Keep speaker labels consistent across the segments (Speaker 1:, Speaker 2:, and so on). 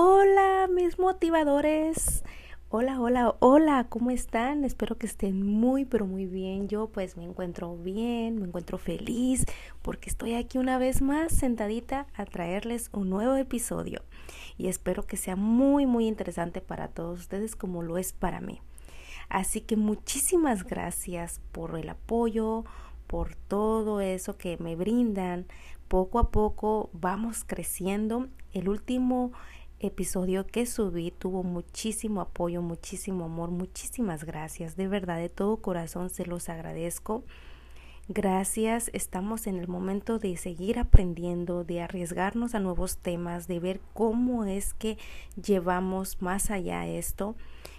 Speaker 1: Hola mis motivadores. Hola, hola, hola, ¿cómo están? Espero que estén muy, pero muy bien. Yo pues me encuentro bien, me encuentro feliz porque estoy aquí una vez más sentadita a traerles un nuevo episodio. Y espero que sea muy, muy interesante para todos ustedes como lo es para mí. Así que muchísimas gracias por el apoyo, por todo eso que me brindan. Poco a poco vamos creciendo. El último episodio que subí tuvo muchísimo apoyo, muchísimo amor, muchísimas gracias. De verdad, de todo corazón se los agradezco. Gracias, estamos en el momento de seguir aprendiendo, de arriesgarnos a nuevos temas, de ver cómo es que llevamos más allá esto,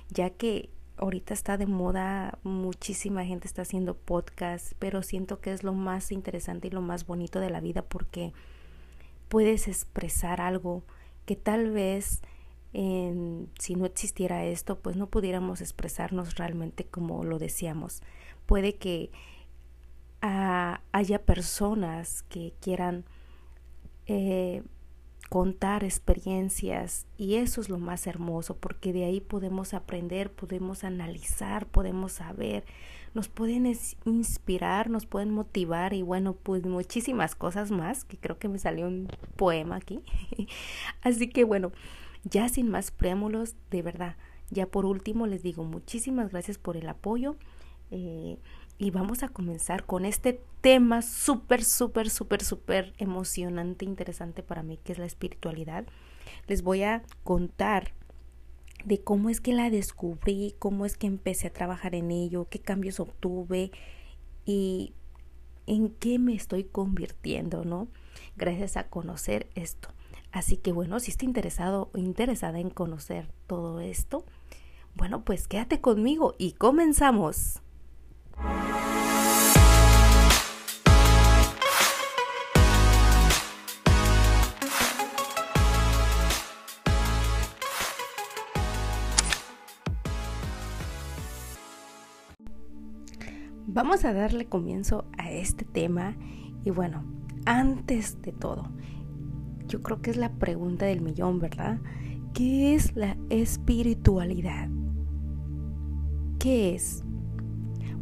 Speaker 1: ya que ahorita está de moda, muchísima gente está haciendo podcast, pero siento que es lo más interesante y lo más bonito de la vida porque puedes expresar algo que tal vez si no existiera esto, pues no pudiéramos expresarnos realmente como lo decíamos. Puede que haya personas que quieran eh, contar experiencias y eso es lo más hermoso porque de ahí podemos aprender, podemos analizar, podemos saber, nos pueden inspirar, nos pueden motivar y bueno, pues muchísimas cosas más, que creo que me salió un poema aquí. Así que bueno, ya sin más prémulos, de verdad, ya por último les digo muchísimas gracias por el apoyo. Eh, y vamos a comenzar con este tema súper, súper, súper, súper emocionante, interesante para mí, que es la espiritualidad. Les voy a contar de cómo es que la descubrí, cómo es que empecé a trabajar en ello, qué cambios obtuve y en qué me estoy convirtiendo, ¿no? Gracias a conocer esto. Así que bueno, si estás interesado o interesada en conocer todo esto, bueno, pues quédate conmigo y comenzamos. Vamos a darle comienzo a este tema y bueno, antes de todo, yo creo que es la pregunta del millón, ¿verdad? ¿Qué es la espiritualidad? ¿Qué es?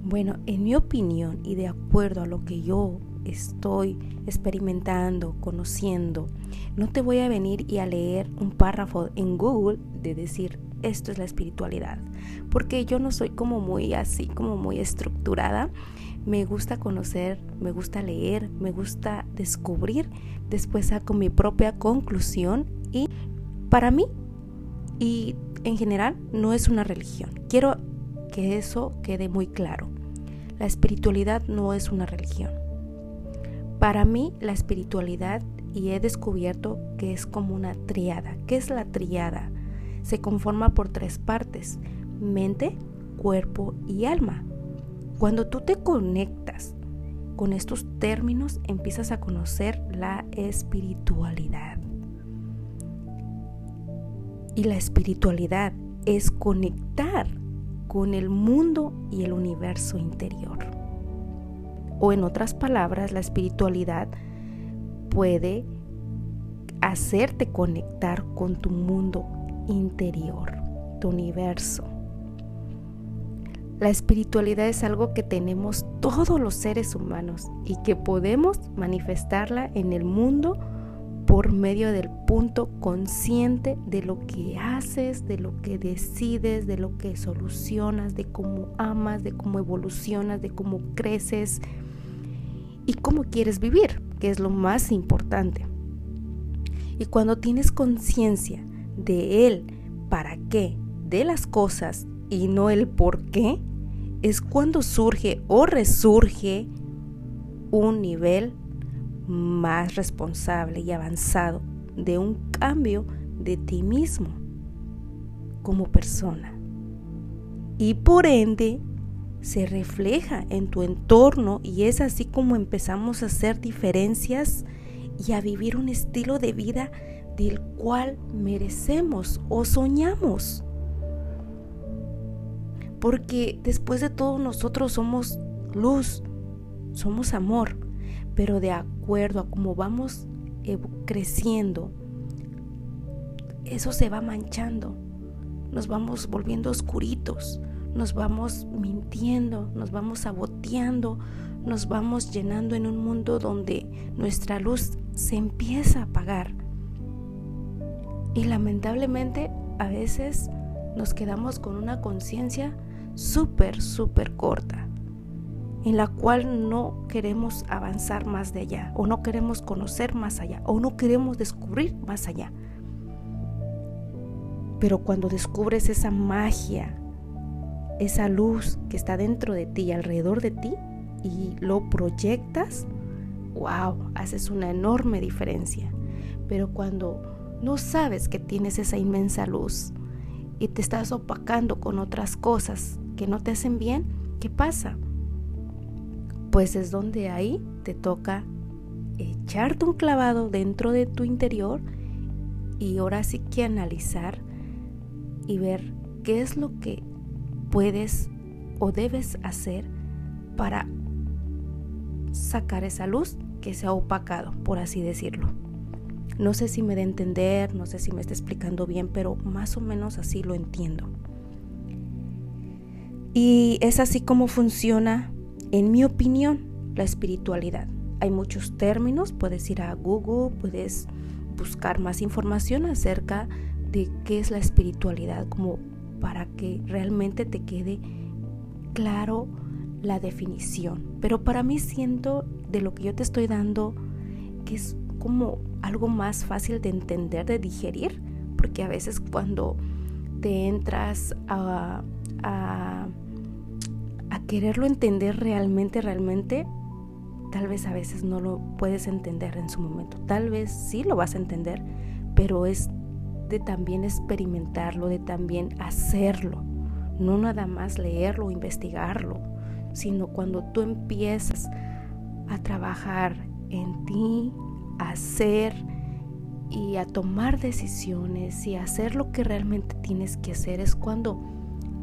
Speaker 1: Bueno, en mi opinión y de acuerdo a lo que yo estoy experimentando, conociendo, no te voy a venir y a leer un párrafo en Google de decir esto es la espiritualidad, porque yo no soy como muy así, como muy estructurada. Me gusta conocer, me gusta leer, me gusta descubrir, después saco mi propia conclusión y para mí y en general no es una religión. Quiero que eso quede muy claro. La espiritualidad no es una religión. Para mí la espiritualidad, y he descubierto que es como una triada. ¿Qué es la triada? Se conforma por tres partes, mente, cuerpo y alma. Cuando tú te conectas con estos términos, empiezas a conocer la espiritualidad. Y la espiritualidad es conectar con el mundo y el universo interior. O en otras palabras, la espiritualidad puede hacerte conectar con tu mundo interior, tu universo. La espiritualidad es algo que tenemos todos los seres humanos y que podemos manifestarla en el mundo por medio del punto consciente de lo que haces, de lo que decides, de lo que solucionas, de cómo amas, de cómo evolucionas, de cómo creces y cómo quieres vivir, que es lo más importante. Y cuando tienes conciencia de él, para qué, de las cosas y no el por qué, es cuando surge o resurge un nivel más responsable y avanzado de un cambio de ti mismo como persona. Y por ende se refleja en tu entorno y es así como empezamos a hacer diferencias y a vivir un estilo de vida del cual merecemos o soñamos. Porque después de todo nosotros somos luz, somos amor pero de acuerdo a cómo vamos creciendo eso se va manchando, nos vamos volviendo oscuritos, nos vamos mintiendo, nos vamos saboteando, nos vamos llenando en un mundo donde nuestra luz se empieza a apagar. Y lamentablemente a veces nos quedamos con una conciencia súper, súper corta, en la cual no queremos avanzar más de allá, o no queremos conocer más allá, o no queremos descubrir más allá. Pero cuando descubres esa magia, esa luz que está dentro de ti y alrededor de ti, y lo proyectas, wow, haces una enorme diferencia. Pero cuando no sabes que tienes esa inmensa luz y te estás opacando con otras cosas que no te hacen bien, ¿qué pasa? Pues es donde ahí te toca echarte un clavado dentro de tu interior y ahora sí que analizar y ver qué es lo que puedes o debes hacer para sacar esa luz que se ha opacado, por así decirlo. No sé si me da a entender, no sé si me está explicando bien, pero más o menos así lo entiendo. Y es así como funciona, en mi opinión, la espiritualidad. Hay muchos términos, puedes ir a Google, puedes buscar más información acerca de qué es la espiritualidad, como para que realmente te quede claro la definición. Pero para mí siento de lo que yo te estoy dando que es como algo más fácil de entender, de digerir, porque a veces cuando te entras a, quererlo entender realmente, realmente, tal vez a veces no lo puedes entender en su momento. Tal vez sí lo vas a entender, pero es de también experimentarlo, de también hacerlo, no nada más leerlo o investigarlo, sino cuando tú empiezas a trabajar en ti, a hacer y a tomar decisiones y a hacer lo que realmente tienes que hacer, es cuando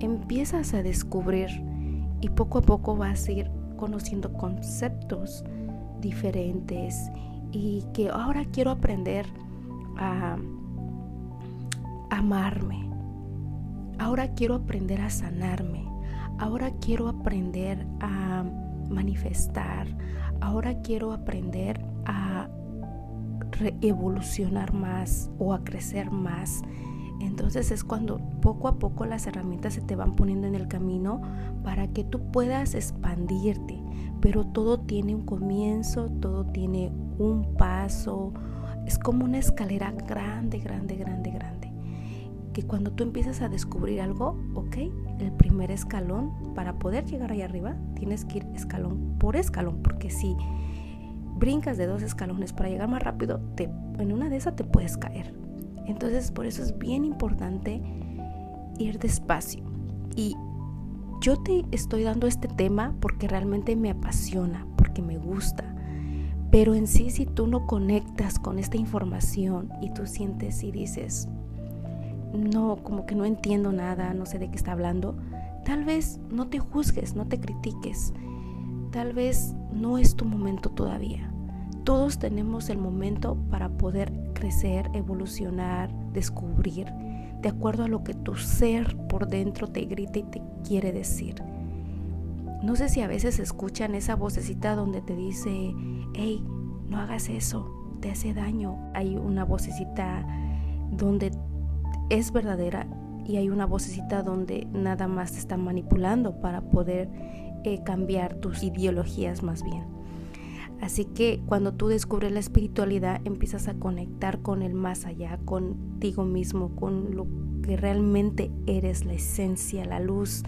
Speaker 1: empiezas a descubrir y poco a poco vas a ir conociendo conceptos diferentes y que ahora quiero aprender a amarme. Ahora quiero aprender a sanarme. Ahora quiero aprender a manifestar. Ahora quiero aprender a evolucionar más o a crecer más. Entonces es cuando poco a poco las herramientas se te van poniendo en el camino para que tú puedas expandirte. Pero todo tiene un comienzo, todo tiene un paso. Es como una escalera grande, grande, grande, grande que cuando tú empiezas a descubrir algo, ok, el primer escalón, para poder llegar ahí arriba, tienes que ir escalón por escalón, porque si brincas de dos escalones para llegar más rápido, te, en una de esas te puedes caer. Entonces, por eso es bien importante ir despacio. Y yo te estoy dando este tema porque realmente me apasiona, porque me gusta. Pero en sí, si tú no conectas con esta información y tú sientes y dices, no, como que no entiendo nada, no sé de qué está hablando, tal vez no te juzgues, no te critiques. Tal vez no es tu momento todavía. Todos tenemos el momento para poder crecer, evolucionar, descubrir, de acuerdo a lo que tu ser por dentro te grita y te quiere decir. No sé si a veces escuchan esa vocecita donde te dice, hey, no hagas eso, te hace daño. Hay una vocecita donde es verdadera y hay una vocecita donde nada más te está manipulando para poder eh, cambiar tus ideologías más bien. Así que cuando tú descubres la espiritualidad empiezas a conectar con el más allá, contigo mismo, con lo que realmente eres, la esencia, la luz,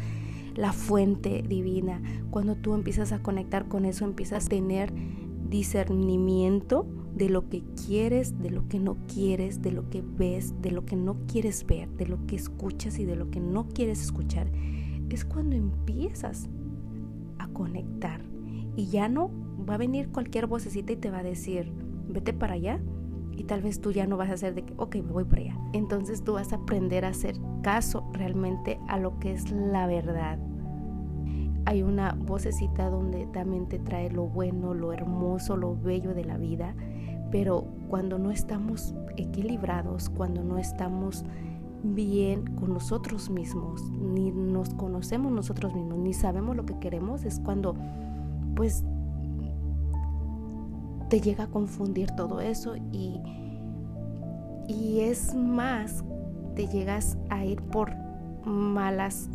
Speaker 1: la fuente divina. Cuando tú empiezas a conectar con eso, empiezas a tener discernimiento de lo que quieres, de lo que no quieres, de lo que ves, de lo que no quieres ver, de lo que escuchas y de lo que no quieres escuchar, es cuando empiezas a conectar. Y ya no va a venir cualquier vocecita y te va a decir, vete para allá. Y tal vez tú ya no vas a hacer de que, ok, me voy para allá. Entonces tú vas a aprender a hacer caso realmente a lo que es la verdad. Hay una vocecita donde también te trae lo bueno, lo hermoso, lo bello de la vida Pero cuando no estamos equilibrados, cuando no estamos bien con nosotros mismos, ni nos conocemos nosotros mismos, ni sabemos lo que queremos, es cuando pues te llega a confundir todo eso y, y es más, te llegas a ir por malas,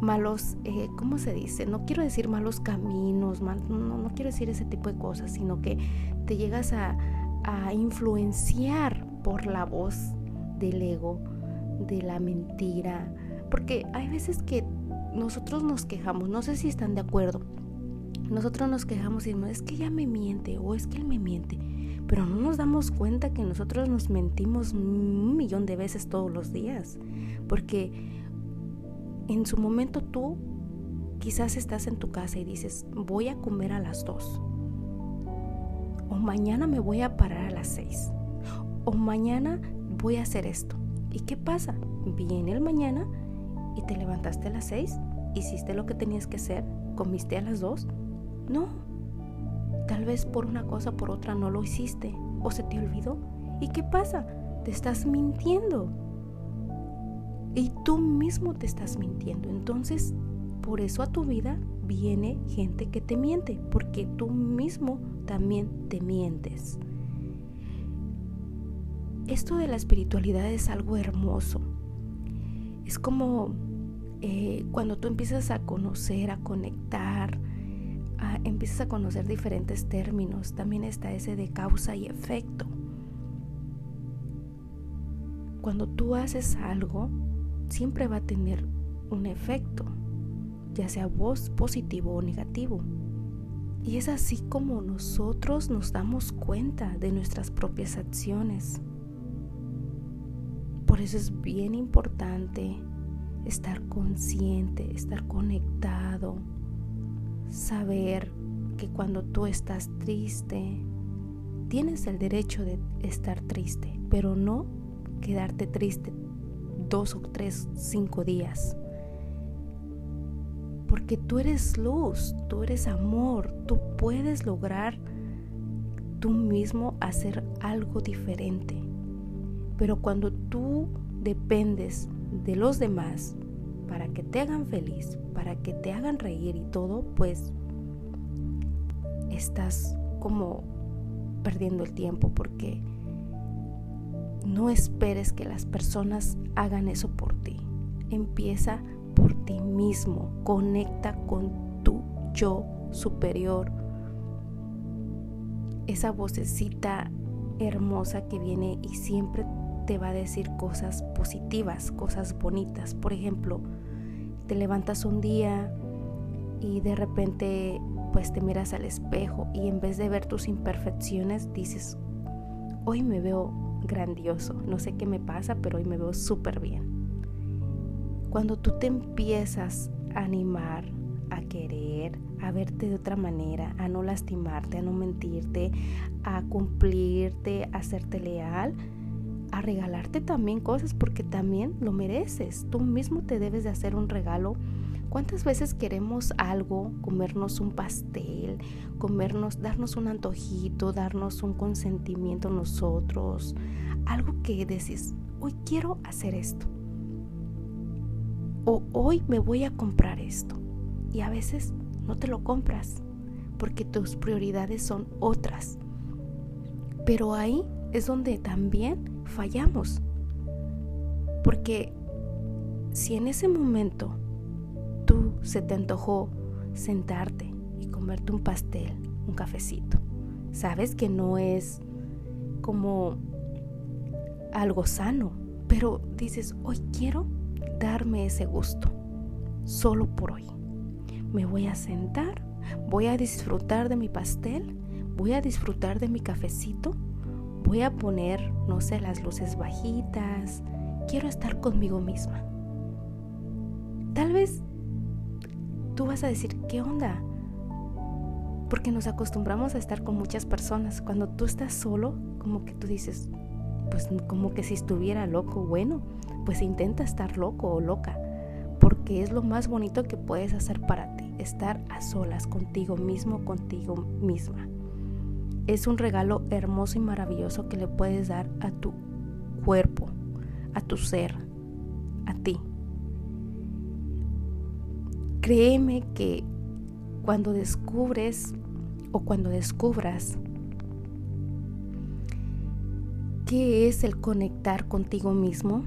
Speaker 1: malos, eh, ¿cómo se dice? No quiero decir malos caminos, no, no quiero decir ese tipo de cosas, sino que te llegas a, a influenciar por la voz del ego de la mentira, porque hay veces que nosotros nos quejamos, no sé si están de acuerdo, nosotros nos quejamos y decimos, es que ella me miente o es que él me miente, pero no nos damos cuenta que nosotros nos mentimos un millón de veces todos los días, porque en su momento tú quizás estás en tu casa y dices, voy a comer a las dos, o mañana me voy a parar a las seis, o mañana voy a hacer esto. ¿Y qué pasa? Viene el mañana y te levantaste a las seis, hiciste lo que tenías que hacer, comiste a las dos. No, tal vez por una cosa por otra no lo hiciste o se te olvidó. ¿Y qué pasa? Te estás mintiendo. Y tú mismo te estás mintiendo. Entonces, por eso a tu vida viene gente que te miente, porque tú mismo también te mientes esto de la espiritualidad es algo hermoso. Es como eh, cuando tú empiezas a conocer, a conectar, empiezas a conocer diferentes términos. También está ese de causa y efecto. Cuando tú haces algo, siempre va a tener un efecto, ya sea voz positivo o negativo. Y es así como nosotros nos damos cuenta de nuestras propias acciones. Por eso es bien importante estar consciente, estar conectado, saber que cuando tú estás triste, tienes el derecho de estar triste, pero no quedarte triste dos o tres, cinco días. Porque tú eres luz, tú eres amor, tú puedes lograr tú mismo hacer algo diferente. Pero cuando tú dependes de los demás para que te hagan feliz, para que te hagan reír y todo, pues estás como perdiendo el tiempo porque no esperes que las personas hagan eso por ti. Empieza por ti mismo, conecta con tu yo superior. Esa vocecita hermosa que viene y siempre te va a decir cosas positivas, cosas bonitas. Por ejemplo, te levantas un día y de repente pues te miras al espejo y en vez de ver tus imperfecciones dices, hoy me veo grandioso, no sé qué me pasa, pero hoy me veo súper bien. Cuando tú te empiezas a animar, a querer, a verte de otra manera, a no lastimarte, a no mentirte, a cumplirte, a serte leal, a regalarte también cosas porque también lo mereces. Tú mismo te debes de hacer un regalo. ¿Cuántas veces queremos algo, comernos un pastel, comernos, darnos un antojito, darnos un consentimiento nosotros? Algo que decís, hoy quiero hacer esto. O hoy me voy a comprar esto. Y a veces no te lo compras porque tus prioridades son otras. Pero ahí es donde también fallamos. Porque si en ese momento tú se te antojó sentarte y comerte un pastel, un cafecito, sabes que no es como algo sano, pero dices, hoy quiero darme ese gusto, solo por hoy. Me voy a sentar, voy a disfrutar de mi pastel, voy a disfrutar de mi cafecito Voy a poner, no sé, las luces bajitas. Quiero estar conmigo misma. Tal vez tú vas a decir, ¿qué onda? Porque nos acostumbramos a estar con muchas personas. Cuando tú estás solo, como que tú dices, pues como que si estuviera loco, bueno, pues intenta estar loco o loca, porque es lo más bonito que puedes hacer para ti, estar a solas contigo mismo, contigo misma. es un regalo hermoso y maravilloso que le puedes dar a tu cuerpo, a tu ser, a ti. Créeme que cuando descubres o cuando descubras qué es el conectar contigo mismo,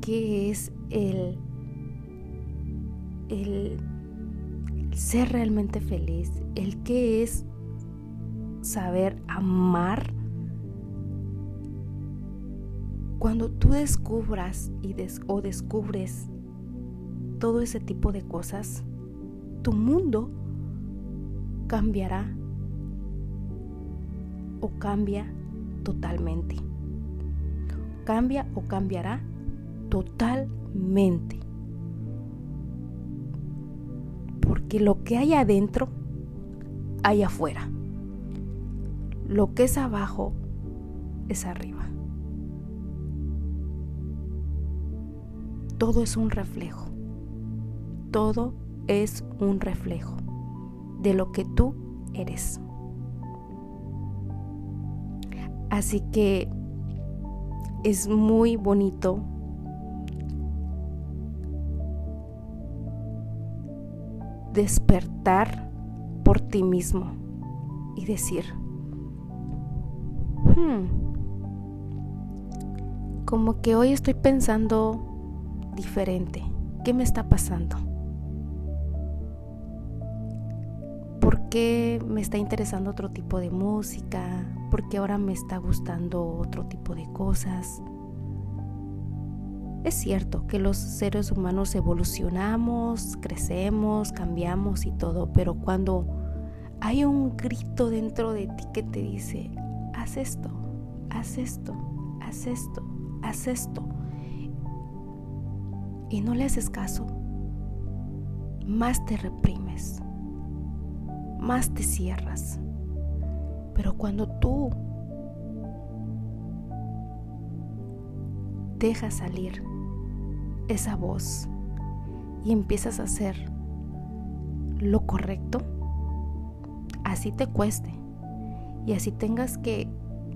Speaker 1: qué es el, el ser realmente feliz, el qué es saber amar. Cuando tú descubras y o descubres todo ese tipo de cosas, tu mundo cambiará o cambia totalmente. Cambia o cambiará totalmente. Porque lo que hay adentro, hay afuera. Lo que es abajo, es arriba. Todo es un reflejo. Todo es un reflejo de lo que tú eres. Así que es muy bonito despertar por ti mismo y decir, hmm, como que hoy estoy pensando diferente, ¿qué me está pasando? ¿Por qué me está interesando otro tipo de música? ¿Por qué ahora me está gustando otro tipo de cosas? Es cierto que los seres humanos evolucionamos, crecemos, cambiamos y todo, pero cuando hay un grito dentro de ti que te dice, haz esto, haz esto, haz esto, haz esto, y no le haces caso, más te reprimes, más te cierras. Pero cuando tú dejas salir esa voz y empiezas a hacer lo correcto, así te cueste y así tengas que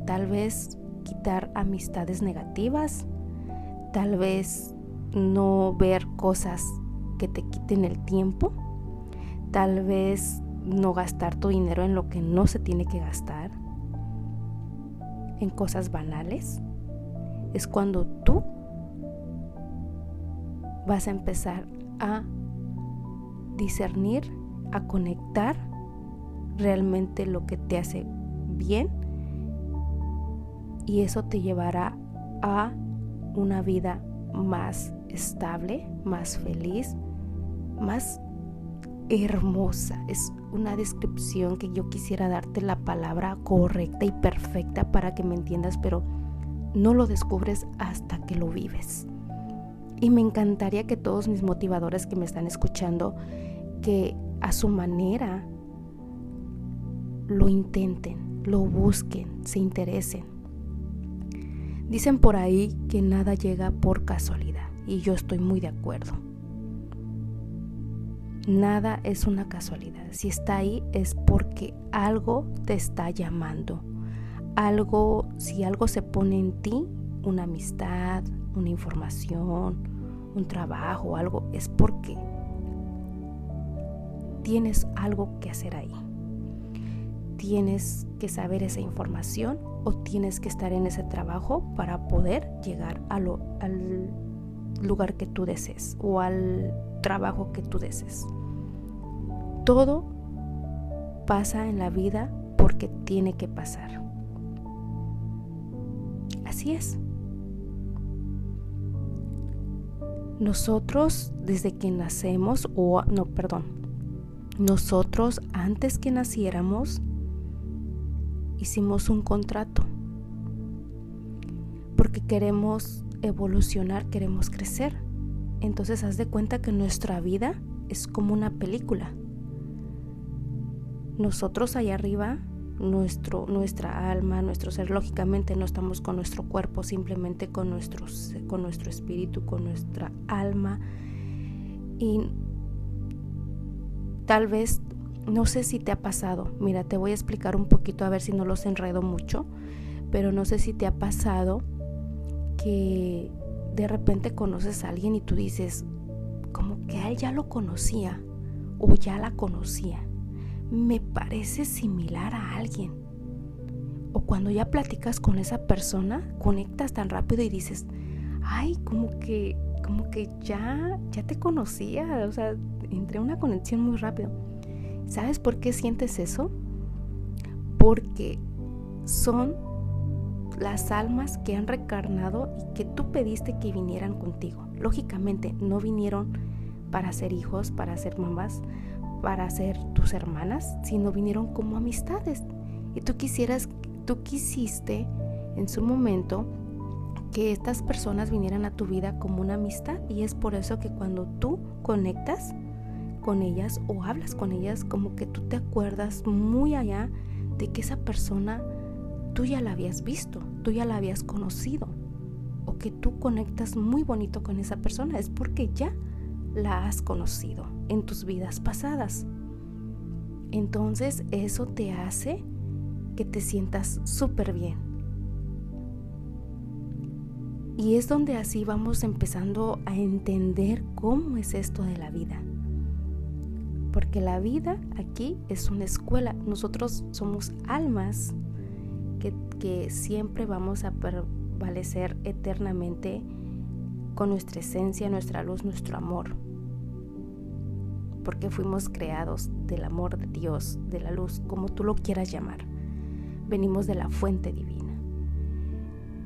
Speaker 1: tal vez quitar amistades negativas, tal vez no ver cosas que te quiten el tiempo, tal vez no gastar tu dinero en lo que no se tiene que gastar, en cosas banales, es cuando tú vas a empezar a discernir, a conectar realmente lo que te hace bien y eso te llevará a una vida más estable, más feliz, más hermosa. Es una descripción que yo quisiera darte la palabra correcta y perfecta para que me entiendas, pero no lo descubres hasta que lo vives. Y me encantaría que todos mis motivadores que me están escuchando, que a su manera lo intenten, lo busquen, se interesen. Dicen por ahí que nada llega por casualidad y yo estoy muy de acuerdo. Nada es una casualidad. Si está ahí es porque algo te está llamando. Algo, si algo se pone en ti, una amistad, una información, un trabajo, algo, es porque tienes algo que hacer ahí. Tienes que saber esa información o tienes que estar en ese trabajo para poder llegar al lugar que tú desees o al trabajo que tú desees. Todo pasa en la vida porque tiene que pasar. Así es. Nosotros desde que nacemos, o no, perdón, nosotros antes que naciéramos hicimos un contrato porque queremos evolucionar, queremos crecer. Entonces haz de cuenta que nuestra vida es como una película. Nosotros allá arriba nuestro, nuestra alma, nuestro ser. Lógicamente no estamos con nuestro cuerpo, simplemente con, nuestro, con nuestro espíritu, con nuestra alma. Y tal vez no sé si te ha pasado, mira, te voy a explicar un poquito a ver si no los enredo mucho, pero no sé si te ha pasado que de repente conoces a alguien y tú dices, como que a él ya lo conocía o ya la conocía. Me parece similar a alguien. O cuando ya platicas con esa persona, conectas tan rápido y dices, ay, como que, como que ya, ya te conocía. O sea, entré una conexión muy rápido. ¿Sabes por qué sientes eso? Porque son las almas que han recarnado y que tú pediste que vinieran contigo. Lógicamente no vinieron para ser hijos, para ser mamás, para ser tus hermanas, sino vinieron como amistades. Y tú quisieras, tú quisiste en su momento que estas personas vinieran a tu vida como una amistad y es por eso que cuando tú conectas con ellas o hablas con ellas como que tú te acuerdas muy allá de que esa persona tú ya la habías visto, tú ya la habías conocido o que tú conectas muy bonito con esa persona, es porque ya la has conocido en tus vidas pasadas. Entonces eso te hace que te sientas súper bien. Y es donde así vamos empezando a entender cómo es esto de la vida. Porque la vida aquí es una escuela. Nosotros somos almas que, siempre vamos a prevalecer eternamente con nuestra esencia, nuestra luz, nuestro amor. Porque fuimos creados del amor de Dios, de la luz, como tú lo quieras llamar. Venimos de la fuente divina.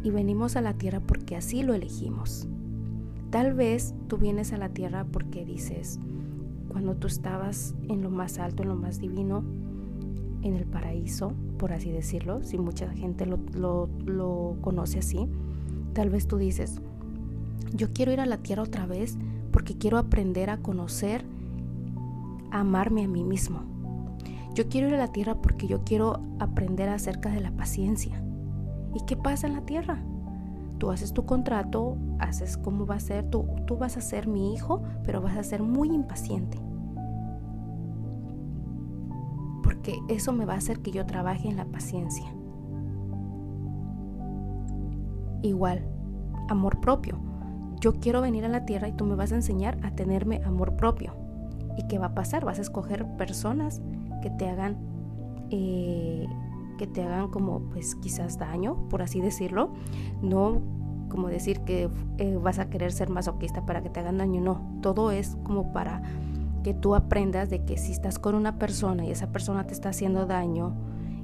Speaker 1: Y venimos a la tierra porque así lo elegimos. Tal vez tú vienes a la tierra porque dices, cuando tú estabas en lo más alto, en lo más divino, en el paraíso, por así decirlo, si mucha gente lo, conoce así, tal vez tú dices, yo quiero ir a la tierra otra vez porque quiero aprender a conocer, a amarme a mí mismo. Yo quiero ir a la tierra porque yo quiero aprender acerca de la paciencia. ¿Y qué pasa en la tierra? Tú haces tu contrato, haces cómo va a ser, tú, tú vas a ser mi hijo, pero vas a ser muy impaciente. Porque eso me va a hacer que yo trabaje en la paciencia. Igual, amor propio. Yo quiero venir a la tierra y tú me vas a enseñar a tenerme amor propio. ¿Y qué va a pasar? Vas a escoger personas que te hagan, eh, que te hagan como, pues quizás daño, por así decirlo. No como decir que eh, vas a querer ser masoquista para que te hagan daño, no. Todo es como para tú aprendas de que si estás con una persona y esa persona te está haciendo daño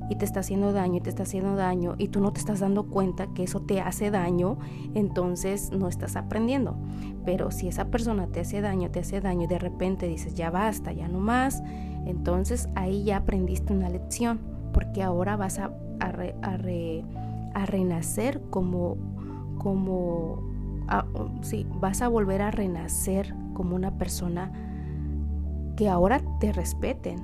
Speaker 1: y te está haciendo daño y te está haciendo daño y tú no te estás dando cuenta que eso te hace daño, entonces no estás aprendiendo. Pero si esa persona te hace daño, te hace daño y de repente dices ya basta, ya no más, entonces ahí ya aprendiste una lección porque ahora vas a, a, renacer como, como, sí, vas a volver a renacer como una persona que ahora te respeten,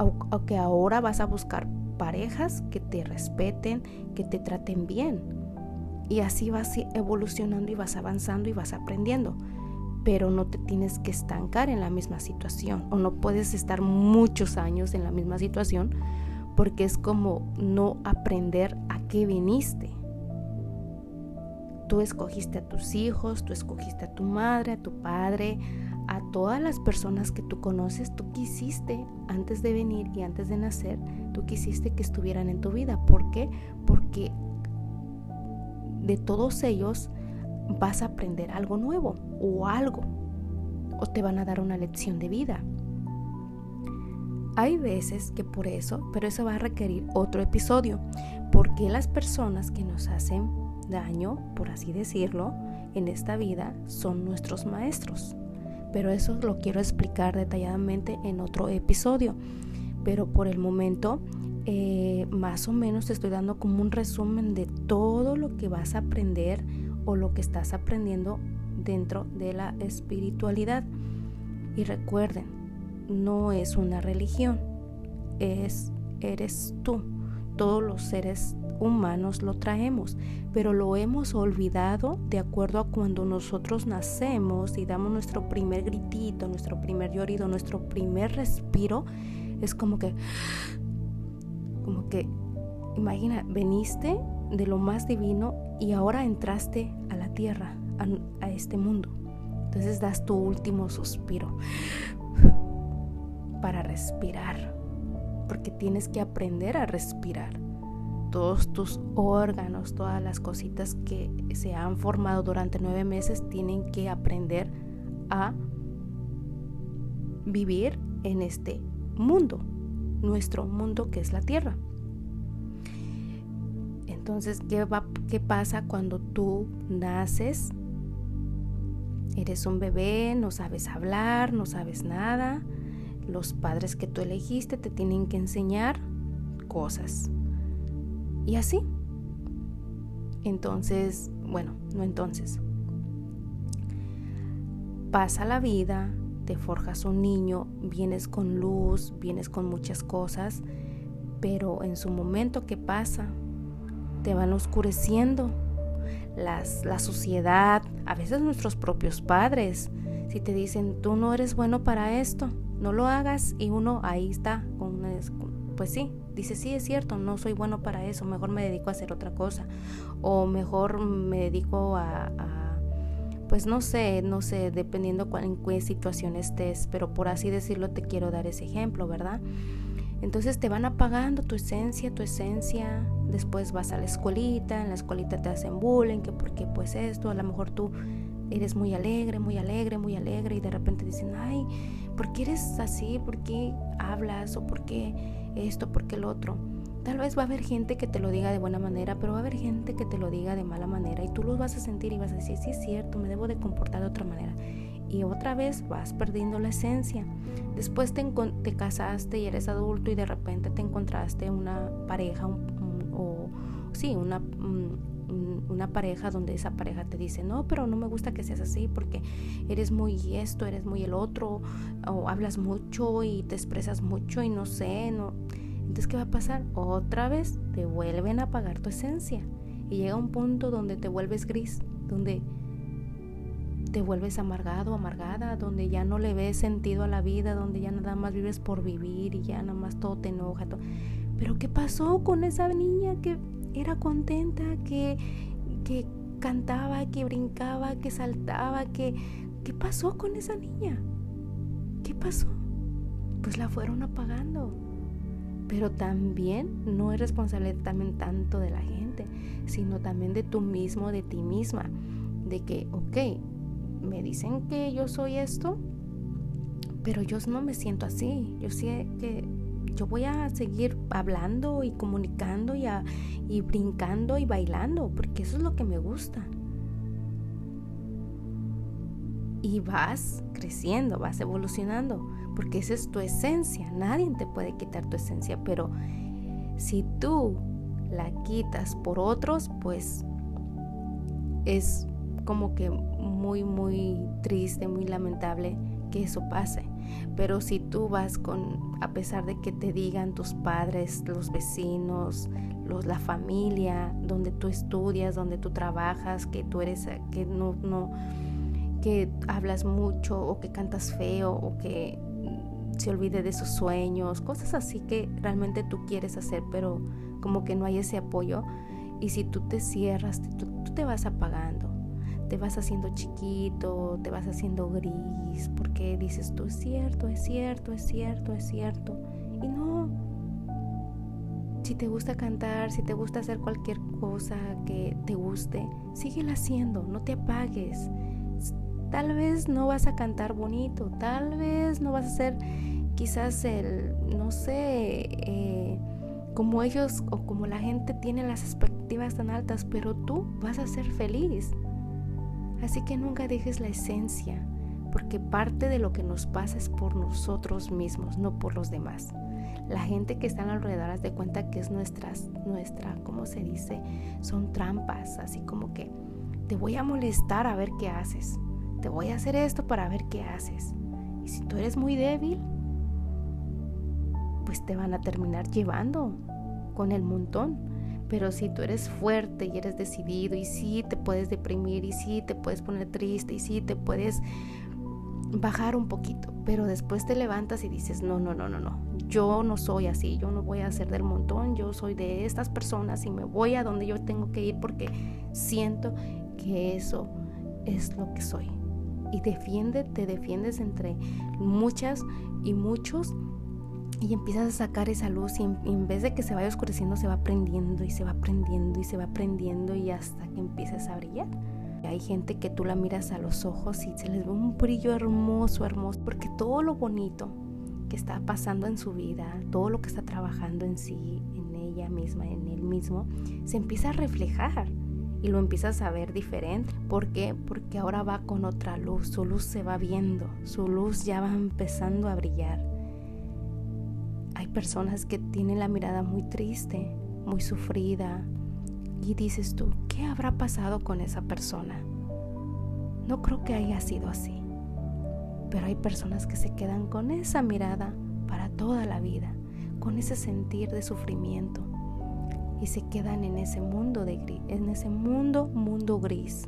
Speaker 1: o, que ahora vas a buscar parejas que te respeten, que te traten bien. Y así vas evolucionando y vas avanzando y vas aprendiendo. Pero no te tienes que estancar en la misma situación o no puedes estar muchos años en la misma situación porque es como no aprender a qué viniste. Tú escogiste a tus hijos, tú escogiste a tu madre, a tu padre, a todas las personas que tú conoces, tú quisiste antes de venir y antes de nacer, tú quisiste que estuvieran en tu vida. ¿Por qué? Porque de todos ellos vas a aprender algo nuevo o algo, o te van a dar una lección de vida. Hay veces que por eso, pero eso va a requerir otro episodio, porque las personas que nos hacen daño, por así decirlo, en esta vida son nuestros maestros pero eso lo quiero explicar detalladamente en otro episodio. Pero por el momento, eh, más o menos te estoy dando como un resumen de todo lo que vas a aprender o lo que estás aprendiendo dentro de la espiritualidad. Y recuerden, no es una religión, es eres tú. Todos los seres humanos lo traemos, pero lo hemos olvidado de acuerdo a cuando nosotros nacemos y damos nuestro primer gritito, nuestro primer llorido, nuestro primer respiro, Es como que, como que, imagina, veniste de lo más divino y ahora entraste a la tierra, a, este mundo. Entonces das tu último suspiro para respirar, porque tienes que aprender a respirar. Todos tus órganos, todas las cositas que se han formado durante nueve meses tienen que aprender a vivir en este mundo, nuestro mundo que es la tierra. Entonces, ¿qué, va, ¿qué pasa cuando tú naces? Eres un bebé, no sabes hablar, no sabes nada. Los padres que tú elegiste te tienen que enseñar cosas. Y así. Entonces, bueno, no entonces. Pasa la vida, te forjas un niño, vienes con luz, vienes con muchas cosas, pero en su momento que pasa, te van oscureciendo. Las, la sociedad, a veces nuestros propios padres, si te dicen, tú no eres bueno para esto, no lo hagas y uno ahí está, con pues sí, dice, sí, es cierto, no soy bueno para eso, mejor me dedico a hacer otra cosa, o mejor me dedico a pues no sé, no sé, dependiendo en qué situación estés, pero por así decirlo te quiero dar ese ejemplo, ¿verdad? Entonces te van apagando tu esencia, tu esencia, después vas a la escuelita, en la escuelita te hacen bullying, que porque pues esto, a lo mejor tú eres muy alegre, muy alegre, muy alegre y de repente dicen, ay, ¿por qué eres así? ¿Por qué hablas? ¿O por qué esto? ¿Por qué el otro? Tal vez va a haber gente que te lo diga de buena manera, pero va a haber gente que te lo diga de mala manera y tú lo vas a sentir y vas a decir, sí es cierto, me debo de comportar de otra manera. Y otra vez vas perdiendo la esencia. Después te, te casaste y eres adulto y de repente te encontraste una pareja o sí, una, una pareja donde esa pareja te dice, no, pero no me gusta que seas así porque eres muy esto, eres muy el otro, o hablas mucho y te expresas mucho y no sé, no entonces, ¿qué va a pasar? Otra vez te vuelven a apagar tu esencia. Y llega un punto donde te vuelves gris, donde te vuelves amargado, amargada, donde ya no le ves sentido a la vida, donde ya nada más vives por vivir y ya nada más todo te enoja. Pero ¿qué pasó con esa niña que era contenta, que, que cantaba, que brincaba, que saltaba, que... ¿Qué pasó con esa niña? ¿Qué pasó? Pues la fueron apagando pero también no es responsable también tanto de la gente, sino también de tú mismo, de ti misma, de que, ok, me dicen que yo soy esto, pero yo no me siento así, yo sé que yo voy a seguir hablando y comunicando y, y brincando y bailando, porque eso es lo que me gusta. Y vas creciendo, vas evolucionando porque esa es tu esencia, nadie te puede quitar tu esencia, pero si tú la quitas por otros, pues es como que muy, muy triste, muy lamentable que eso pase. Pero si tú vas con, a pesar de que te digan tus padres, los vecinos, los, la familia, donde tú estudias, donde tú trabajas, que tú eres, que no, no, que hablas mucho o que cantas feo o que se olvide de sus sueños, cosas así que realmente tú quieres hacer, pero como que no hay ese apoyo. Y si tú te cierras, tú, te vas apagando, te vas haciendo chiquito, te vas haciendo gris, porque dices tú, es cierto, es cierto, es cierto, es cierto. Y no, si te gusta cantar, si te gusta hacer cualquier cosa que te guste, síguela haciendo, no te apagues. Tal vez no vas a cantar bonito, tal vez no vas a ser quizás el, no sé, eh, como ellos o como la gente tiene las expectativas tan altas, pero tú vas a ser feliz. Así que nunca dejes la esencia, porque parte de lo que nos pasa es por nosotros mismos, no por los demás. La gente que está alrededor de cuenta que es nuestras, nuestra, ¿cómo se dice? Son trampas, así como que te voy a molestar a ver qué haces te voy a hacer esto para ver qué haces. Y si tú eres muy débil, pues te van a terminar llevando con el montón. Pero si tú eres fuerte y eres decidido y sí te puedes deprimir y sí te puedes poner triste y sí te puedes bajar un poquito, pero después te levantas y dices, no, no, no, no, no, yo no soy así, yo no voy a ser del montón, yo soy de estas personas y me voy a donde yo tengo que ir porque siento que eso es lo que soy. Y defiende, te defiendes entre muchas y muchos y empiezas a sacar esa luz y en, vez de que se vaya oscureciendo se va prendiendo y se va prendiendo y se va prendiendo y hasta que empieces a brillar. Hay gente que tú la miras a los ojos y se les ve un brillo hermoso, hermoso, porque todo lo bonito que está pasando en su vida, todo lo que está trabajando en sí, en ella misma, en él mismo, se empieza a reflejar y lo empiezas a ver diferente. ¿Por qué? Porque ahora va con otra luz, su luz se va viendo, su luz ya va empezando a brillar. Hay personas que tienen la mirada muy triste, muy sufrida, y dices tú, ¿qué habrá pasado con esa persona? No creo que haya sido así. Pero hay personas que se quedan con esa mirada para toda la vida, con ese sentir de sufrimiento y se quedan en ese mundo de gris, en ese mundo mundo gris.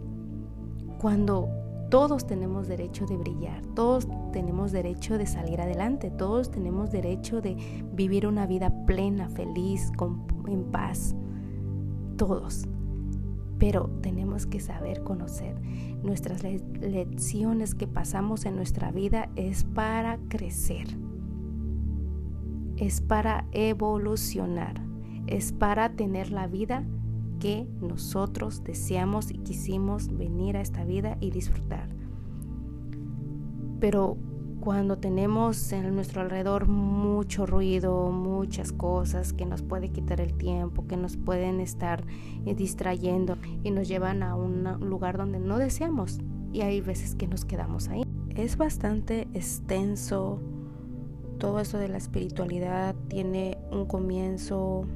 Speaker 1: Cuando todos tenemos derecho de brillar, todos tenemos derecho de salir adelante, todos tenemos derecho de vivir una vida plena, feliz, en paz. Todos pero tenemos que saber conocer. Nuestras lecciones que pasamos en nuestra vida es para crecer, es para evolucionar, es para tener la vida que nosotros deseamos y quisimos venir a esta vida y disfrutar. Pero cuando tenemos en nuestro alrededor mucho ruido, muchas cosas que nos puede quitar el tiempo, que nos pueden estar eh, distrayendo y nos llevan a un lugar donde no deseamos y hay veces que nos quedamos ahí. Es bastante extenso todo eso de la espiritualidad, tiene un comienzo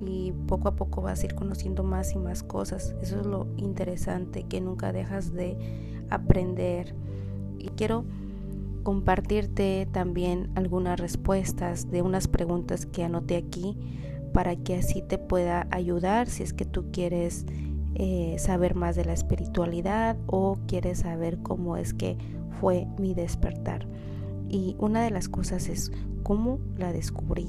Speaker 1: y poco a poco vas a ir conociendo más y más cosas. Eso es lo interesante, que nunca dejas de aprender. Y quiero compartirte también algunas respuestas de unas preguntas que anoté aquí para que así te pueda ayudar si es que tú quieres eh, saber más de la espiritualidad o quieres saber cómo es que fue mi despertar. Y una de las cosas es cómo la descubrí.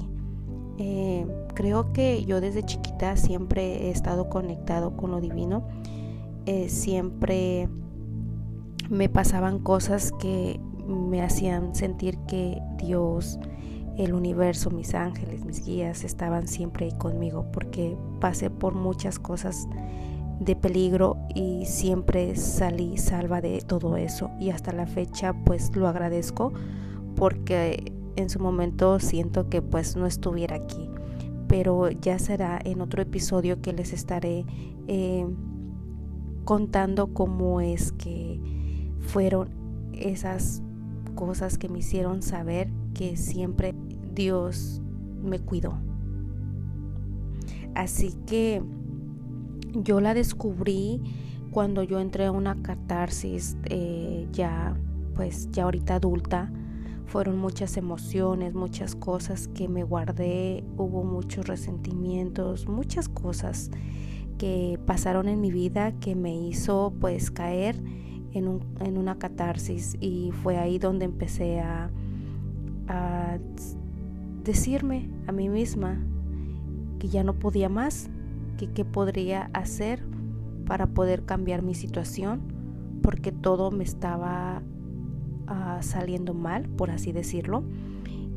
Speaker 1: Eh, creo que yo desde chiquita siempre he estado conectado con lo divino. Eh, siempre me pasaban cosas que me hacían sentir que Dios, el universo, mis ángeles, mis guías estaban siempre conmigo porque pasé por muchas cosas de peligro y siempre salí salva de todo eso y hasta la fecha pues lo agradezco porque en su momento siento que pues no estuviera aquí pero ya será en otro episodio que les estaré eh, contando cómo es que fueron esas cosas que me hicieron saber que siempre Dios me cuidó. Así que yo la descubrí cuando yo entré a una catarsis eh, ya, pues ya ahorita adulta. Fueron muchas emociones, muchas cosas que me guardé, hubo muchos resentimientos, muchas cosas que pasaron en mi vida que me hizo pues caer en, un, en una catarsis. Y fue ahí donde empecé a, a decirme a mí misma que ya no podía más, que qué podría hacer para poder cambiar mi situación, porque todo me estaba uh, saliendo mal, por así decirlo.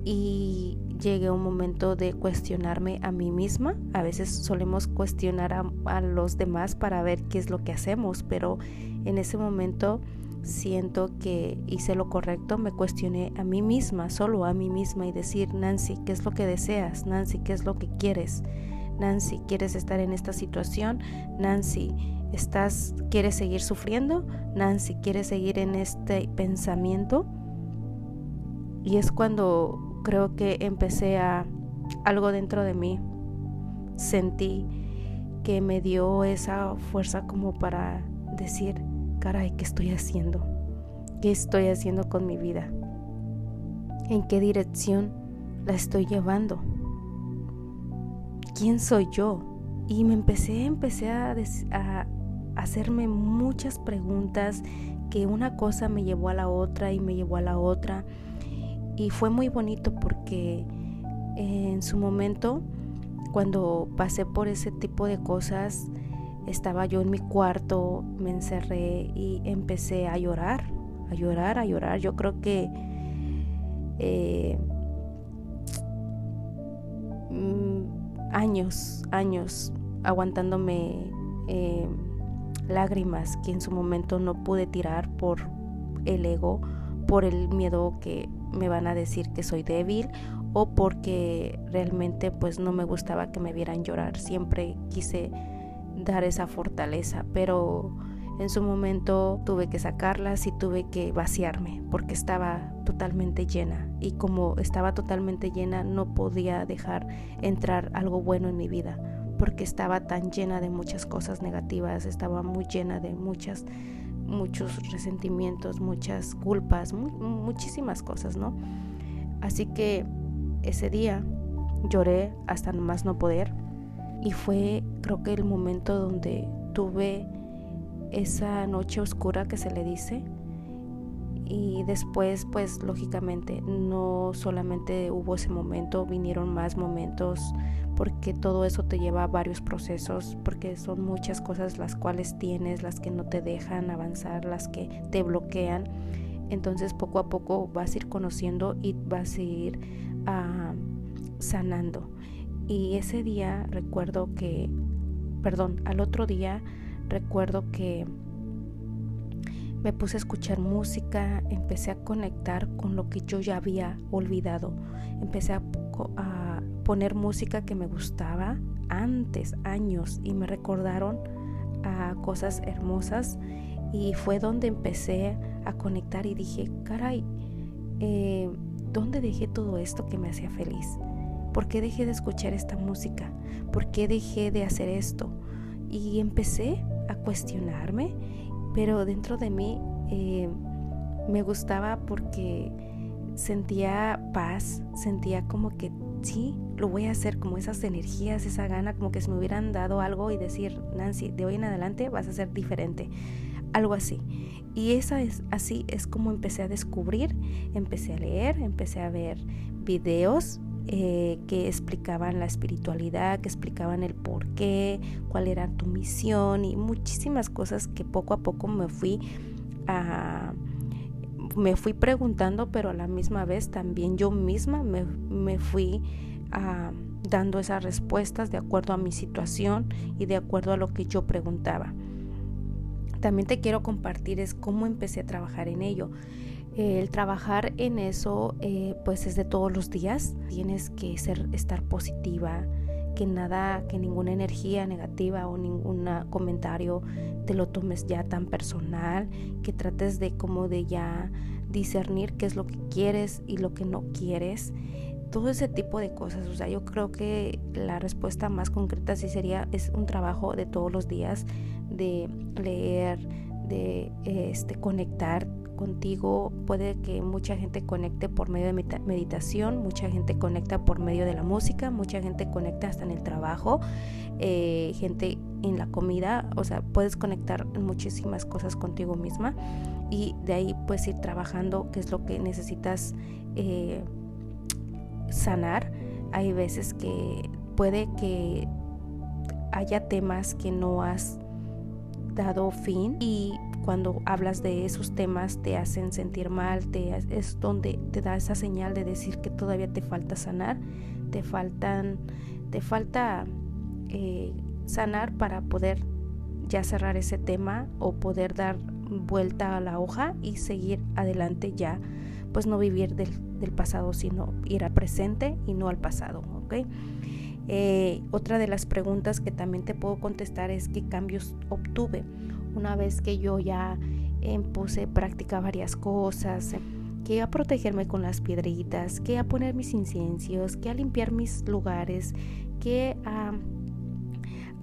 Speaker 1: Y llegué a un momento de cuestionarme a mí misma. A veces solemos cuestionar a, a los demás para ver qué es lo que hacemos, pero en ese momento siento que hice lo correcto, me cuestioné a mí misma, solo a mí misma y decir, Nancy, ¿qué es lo que deseas? Nancy, ¿qué es lo que quieres? Nancy, ¿quieres estar en esta situación? Nancy, ¿estás quieres seguir sufriendo? Nancy, ¿quieres seguir en este pensamiento? Y es cuando creo que empecé a algo dentro de mí sentí que me dio esa fuerza como para decir, caray, ¿qué estoy haciendo? ¿Qué estoy haciendo con mi vida? ¿En qué dirección la estoy llevando? ¿Quién soy yo? Y me empecé, empecé a, a hacerme muchas preguntas que una cosa me llevó a la otra y me llevó a la otra. Y fue muy bonito porque En su momento, cuando pasé por ese tipo de cosas, estaba yo en mi cuarto, me encerré y empecé a llorar, a llorar, a llorar. Yo creo que eh, mm, años, años aguantándome eh, lágrimas que en su momento no pude tirar por el ego, por el miedo que me van a decir que soy débil o porque realmente pues no me gustaba que me vieran llorar. Siempre quise dar esa fortaleza, pero en su momento tuve que sacarlas y tuve que vaciarme porque estaba totalmente llena y como estaba totalmente llena no podía dejar entrar algo bueno en mi vida porque estaba tan llena de muchas cosas negativas, estaba muy llena de muchas muchos resentimientos, muchas culpas, muchísimas cosas, ¿no? Así que ese día lloré hasta más no poder y fue creo que el momento donde tuve esa noche oscura que se le dice y después pues lógicamente no solamente hubo ese momento, vinieron más momentos porque todo eso te lleva a varios procesos, porque son muchas cosas las cuales tienes, las que no te dejan avanzar, las que te bloquean. Entonces poco a poco vas a ir conociendo y vas a ir sanando. Y ese día recuerdo que, perdón, al otro día recuerdo que me puse a escuchar música, empecé a conectar con lo que yo ya había olvidado, empecé a, poner música que me gustaba antes, años, y me recordaron a cosas hermosas y fue donde empecé a conectar y dije, caray, eh, ¿dónde dejé todo esto que me hacía feliz? ¿Por qué dejé de escuchar esta música? ¿Por qué dejé de hacer esto? Y empecé a cuestionarme, pero dentro de mí eh, me gustaba porque sentía paz, sentía como que sí, lo voy a hacer, como esas energías, esa gana, como que se me hubieran dado algo y decir, Nancy, de hoy en adelante vas a ser diferente, algo así. Y esa es así es como empecé a descubrir, empecé a leer, empecé a ver videos eh, que explicaban la espiritualidad, que explicaban el por qué, cuál era tu misión y muchísimas cosas que poco a poco me fui a me fui preguntando, pero a la misma vez también yo misma me, fui dando esas respuestas de acuerdo a mi situación y de acuerdo a lo que yo preguntaba. También te quiero compartir es cómo empecé a trabajar en ello el trabajar en eso eh, pues es de todos los días. Tienes que ser, estar positiva, que nada, que ninguna energía negativa o ningún comentario te lo tomes ya tan personal, que trates de como de ya discernir qué es lo que quieres y lo que no quieres. Todo ese tipo de cosas. O sea, yo creo que la respuesta más concreta sí sería, es un trabajo de todos los días, de leer, de este, conectar contigo. Puede que mucha gente conecte por medio de meditación, mucha gente conecta por medio de la música, mucha gente conecta hasta en el trabajo, eh, gente en la comida, o sea, puedes conectar muchísimas cosas contigo misma y de ahí puedes ir trabajando qué es lo que necesitas eh, sanar. Hay veces que puede que haya temas que no has dado fin y cuando hablas de esos temas te hacen sentir mal, te, es donde te da esa señal de decir que todavía te falta sanar, te faltan, te falta eh, sanar para poder ya cerrar ese tema o poder dar vuelta a la hoja y seguir adelante ya, pues no vivir del, pasado, sino ir al presente y no al pasado, ¿ok? Eh, otra de las preguntas que también te puedo contestar es qué cambios obtuve una vez que yo ya eh, puse práctica varias cosas, que a protegerme con las piedritas, que a poner mis inciencios, que a limpiar mis lugares, que a,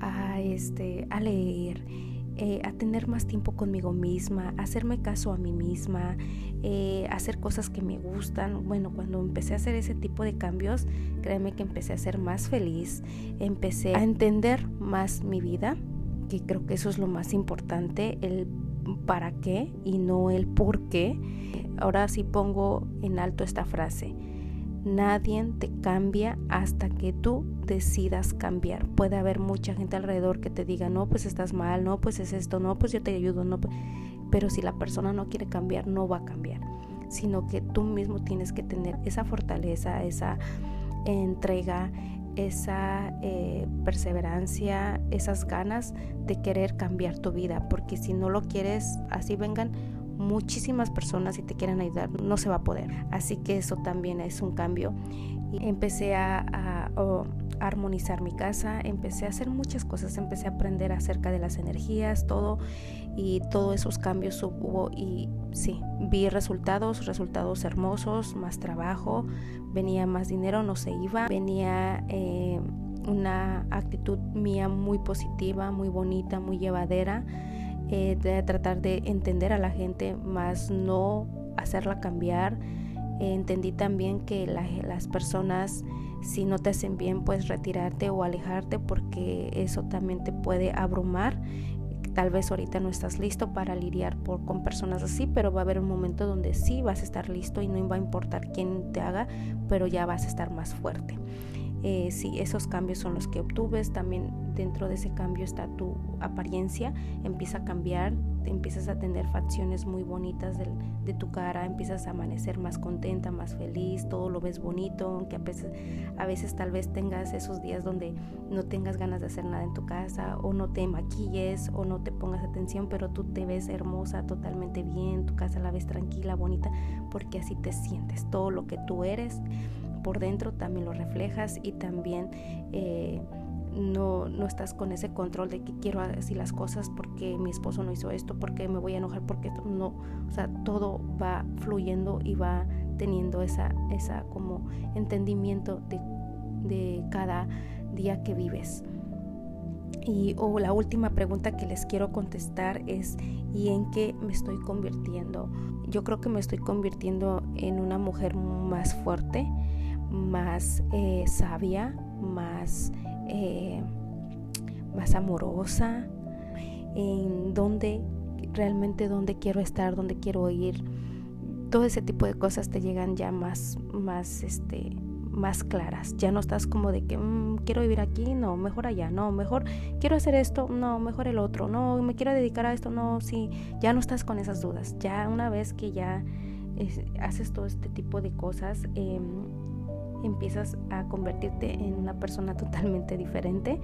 Speaker 1: a, este, a leer, eh, a tener más tiempo conmigo misma, a hacerme caso a mí misma, eh, hacer cosas que me gustan. Bueno, cuando empecé a hacer ese tipo de cambios, créeme que empecé a ser más feliz, empecé a entender más mi vida que creo que eso es lo más importante, el para qué y no el por qué. Ahora sí pongo en alto esta frase. Nadie te cambia hasta que tú decidas cambiar. Puede haber mucha gente alrededor que te diga, no, pues estás mal, no, pues es esto, no, pues yo te ayudo, no. Pero si la persona no quiere cambiar, no va a cambiar. Sino que tú mismo tienes que tener esa fortaleza, esa entrega, esa eh, perseverancia, esas ganas de querer cambiar tu vida. Porque si no lo quieres, así vengan muchísimas personas y te quieren ayudar, no se va a poder. Así que eso también es un cambio. Y empecé a, armonizar mi casa, empecé a hacer muchas cosas, empecé a aprender acerca de las energías, todo y todos esos cambios hubo y sí, vi resultados, resultados hermosos, más trabajo, venía más dinero, no se iba, venía eh, una actitud mía muy positiva, muy bonita, muy llevadera eh, de tratar de entender a la gente, más no hacerla cambiar. entendí también que las personas, si no te hacen bien, puedes retirarte o alejarte porque eso también te puede abrumar. Tal vez ahorita no estás listo para lidiar por, con personas así, pero va a haber un momento donde sí vas a estar listo y no va a importar quién te haga, pero ya vas a estar más fuerte. Eh, si esos cambios son los que obtuves, también dentro de ese cambio está tu apariencia, empieza a cambiar, empiezas a tener facciones muy bonitas de, tu cara, empiezas a amanecer más contenta, más feliz, todo lo ves bonito, aunque a veces, a veces tal vez tengas esos días donde no tengas ganas de hacer nada en tu casa o no te maquilles o no te pongas atención, pero tú te ves hermosa, totalmente bien, tu casa la ves tranquila, bonita, porque así te sientes, todo lo que tú eres por dentro también lo reflejas y también eh, no, no estás con ese control de que quiero así las cosas porque mi esposo no hizo esto, porque me voy a enojar, porque no, o sea, todo va fluyendo y va teniendo esa, esa como entendimiento de, de cada día que vives. Y o la última pregunta que les quiero contestar es ¿y en qué me estoy convirtiendo? Yo creo que me estoy convirtiendo en una mujer más fuerte, más eh, sabia, más, eh, más amorosa, en dónde realmente dónde quiero estar, dónde quiero ir. Todo ese tipo de cosas te llegan ya más, más, este, más claras. Ya no estás como de que mm, quiero vivir aquí, no, mejor allá, no, mejor quiero hacer esto, no, mejor el otro, no, me quiero dedicar a esto, no, sí, ya no estás con esas dudas. Ya una vez que ya haces todo este tipo de cosas, eh, empiezas a convertirte en una persona totalmente diferente,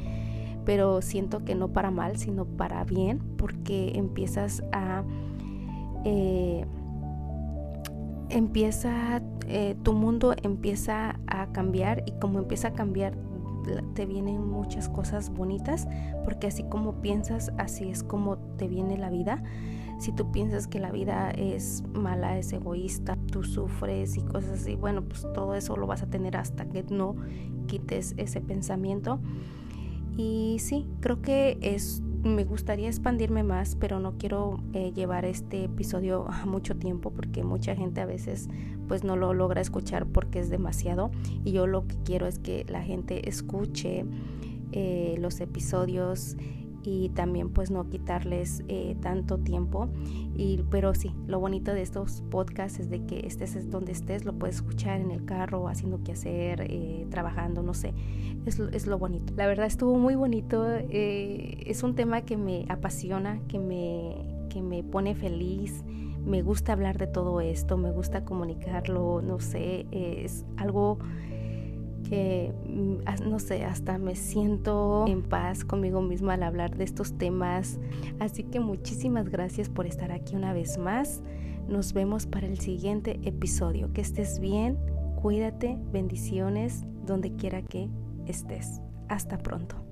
Speaker 1: pero siento que no para mal, sino para bien, porque empiezas a... Eh, empieza, eh, tu mundo empieza a cambiar y como empieza a cambiar te vienen muchas cosas bonitas, porque así como piensas, así es como te viene la vida. Si tú piensas que la vida es mala, es egoísta, tú sufres y cosas así, bueno, pues todo eso lo vas a tener hasta que no quites ese pensamiento. Y sí, creo que es me gustaría expandirme más, pero no quiero eh, llevar este episodio a mucho tiempo porque mucha gente a veces pues no lo logra escuchar porque es demasiado y yo lo que quiero es que la gente escuche eh, los episodios y también pues no quitarles eh, tanto tiempo. Y, pero sí, lo bonito de estos podcasts es de que estés donde estés, lo puedes escuchar en el carro, haciendo que hacer, eh, trabajando, no sé, es, es, lo bonito. La verdad estuvo muy bonito, eh, es un tema que me apasiona, que me, que me pone feliz. Me gusta hablar de todo esto, me gusta comunicarlo, no sé, es algo que, mm, no sé, hasta me siento en paz conmigo misma al hablar de estos temas. Así que muchísimas gracias por estar aquí una vez más. Nos vemos para el siguiente episodio. Que estés bien, cuídate, bendiciones donde quiera que estés. Hasta pronto.